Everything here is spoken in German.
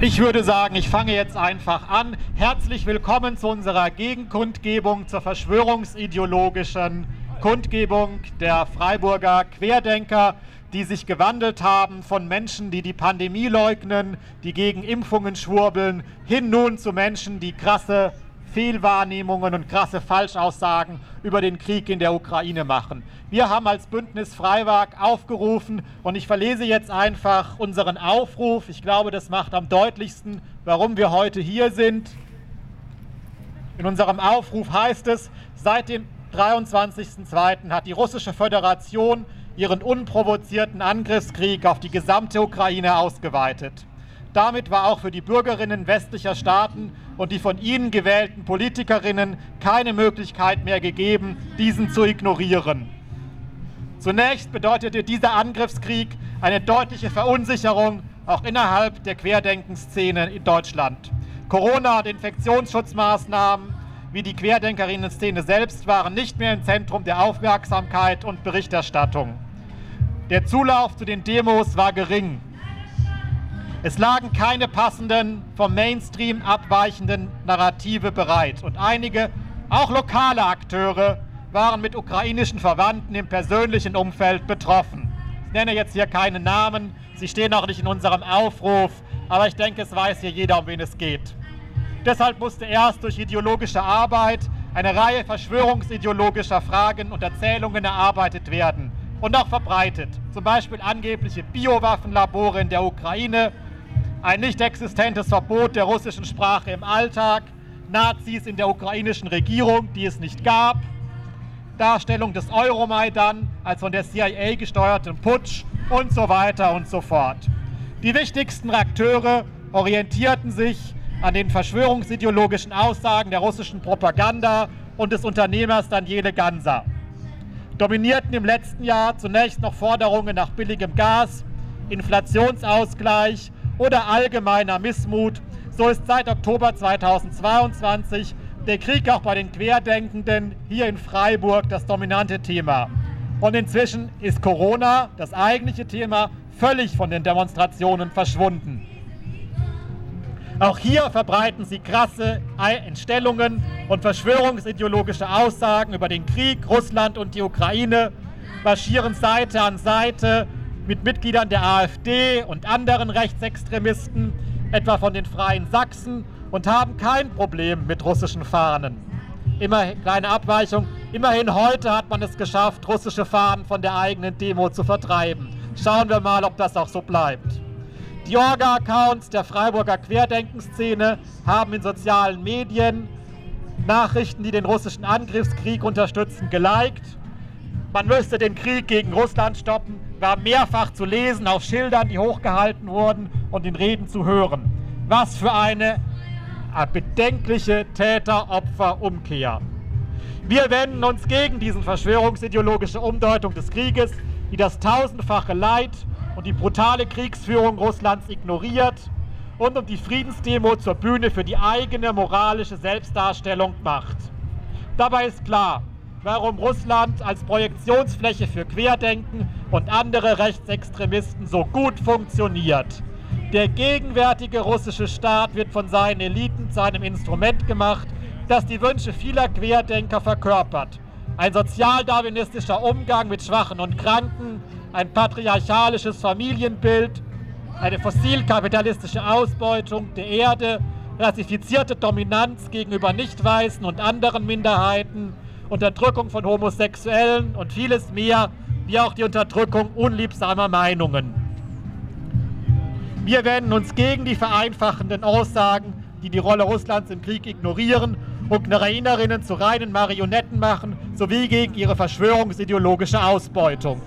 Ich würde sagen, ich fange jetzt einfach an. Herzlich willkommen zu unserer Gegenkundgebung zur verschwörungsideologischen Kundgebung der Freiburger Querdenker, die sich gewandelt haben von Menschen, die die Pandemie leugnen, die gegen Impfungen schwurbeln, hin nun zu Menschen, die krasse Fehlwahrnehmungen und krasse Falschaussagen über den Krieg in der Ukraine machen. Wir haben als Bündnis Freiwag aufgerufen und ich verlese jetzt einfach unseren Aufruf. Ich glaube, das macht am deutlichsten, warum wir heute hier sind. In unserem Aufruf heißt es, seit dem 23.02. hat die russische Föderation ihren unprovozierten Angriffskrieg auf die gesamte Ukraine ausgeweitet. Damit war auch für die Bürgerinnen westlicher Staaten und die von ihnen gewählten Politikerinnen keine Möglichkeit mehr gegeben, diesen zu ignorieren. Zunächst bedeutete dieser Angriffskrieg eine deutliche Verunsicherung auch innerhalb der Querdenkenszene in Deutschland. Corona und Infektionsschutzmaßnahmen wie die Querdenkerinnen-Szene selbst waren nicht mehr im Zentrum der Aufmerksamkeit und Berichterstattung. Der Zulauf zu den Demos war gering. Es lagen keine passenden, vom Mainstream abweichenden Narrative bereit und einige, auch lokale Akteure, waren mit ukrainischen Verwandten im persönlichen Umfeld betroffen. Ich nenne jetzt hier keine Namen, sie stehen auch nicht in unserem Aufruf, aber ich denke, es weiß hier jeder, um wen es geht. Deshalb musste erst durch ideologische Arbeit eine Reihe verschwörungsideologischer Fragen und Erzählungen erarbeitet werden und auch verbreitet. Zum Beispiel angebliche Biowaffenlabore in der Ukraine, ein nicht existentes Verbot der russischen Sprache im Alltag, Nazis in der ukrainischen Regierung, die es nicht gab, Darstellung des Euromaidan als von der CIA gesteuerten Putsch und so weiter und so fort. Die wichtigsten Akteure orientierten sich an den verschwörungsideologischen Aussagen der russischen Propaganda und des Unternehmers Daniele Ganser. Dominierten im letzten Jahr zunächst noch Forderungen nach billigem Gas, Inflationsausgleich oder allgemeiner Missmut, so ist seit Oktober 2022 der Krieg auch bei den Querdenkenden hier in Freiburg das dominante Thema. Und inzwischen ist Corona, das eigentliche Thema, völlig von den Demonstrationen verschwunden. Auch hier verbreiten sie krasse Entstellungen und verschwörungsideologische Aussagen über den Krieg, Russland und die Ukraine, marschieren Seite an Seite mit Mitgliedern der AfD und anderen Rechtsextremisten, etwa von den Freien Sachsen, und haben kein Problem mit russischen Fahnen. Immer kleine Abweichung. Immerhin heute hat man es geschafft, russische Fahnen von der eigenen Demo zu vertreiben. Schauen wir mal, ob das auch so bleibt. Die Orga-Accounts der Freiburger Querdenkenszene haben in sozialen Medien Nachrichten, die den russischen Angriffskrieg unterstützen, geliked. Man müsste den Krieg gegen Russland stoppen war mehrfach zu lesen auf Schildern, die hochgehalten wurden und in Reden zu hören. Was für eine bedenkliche Täter-Opfer-Umkehr. Wir wenden uns gegen diese verschwörungsideologische Umdeutung des Krieges, die das tausendfache Leid und die brutale Kriegsführung Russlands ignoriert und um die Friedensdemo zur Bühne für die eigene moralische Selbstdarstellung macht. Dabei ist klar, warum Russland als Projektionsfläche für Querdenken und andere Rechtsextremisten so gut funktioniert. Der gegenwärtige russische Staat wird von seinen Eliten zu einem Instrument gemacht, das die Wünsche vieler Querdenker verkörpert. Ein sozialdarwinistischer Umgang mit Schwachen und Kranken, ein patriarchalisches Familienbild, eine fossilkapitalistische Ausbeutung der Erde, rassifizierte Dominanz gegenüber Nicht-Weißen und anderen Minderheiten, Unterdrückung von Homosexuellen und vieles mehr, wie auch die Unterdrückung unliebsamer Meinungen. Wir wenden uns gegen die vereinfachenden Aussagen, die die Rolle Russlands im Krieg ignorieren, Ukrainerinnen zu reinen Marionetten machen, sowie gegen ihre verschwörungsideologische Ausbeutung.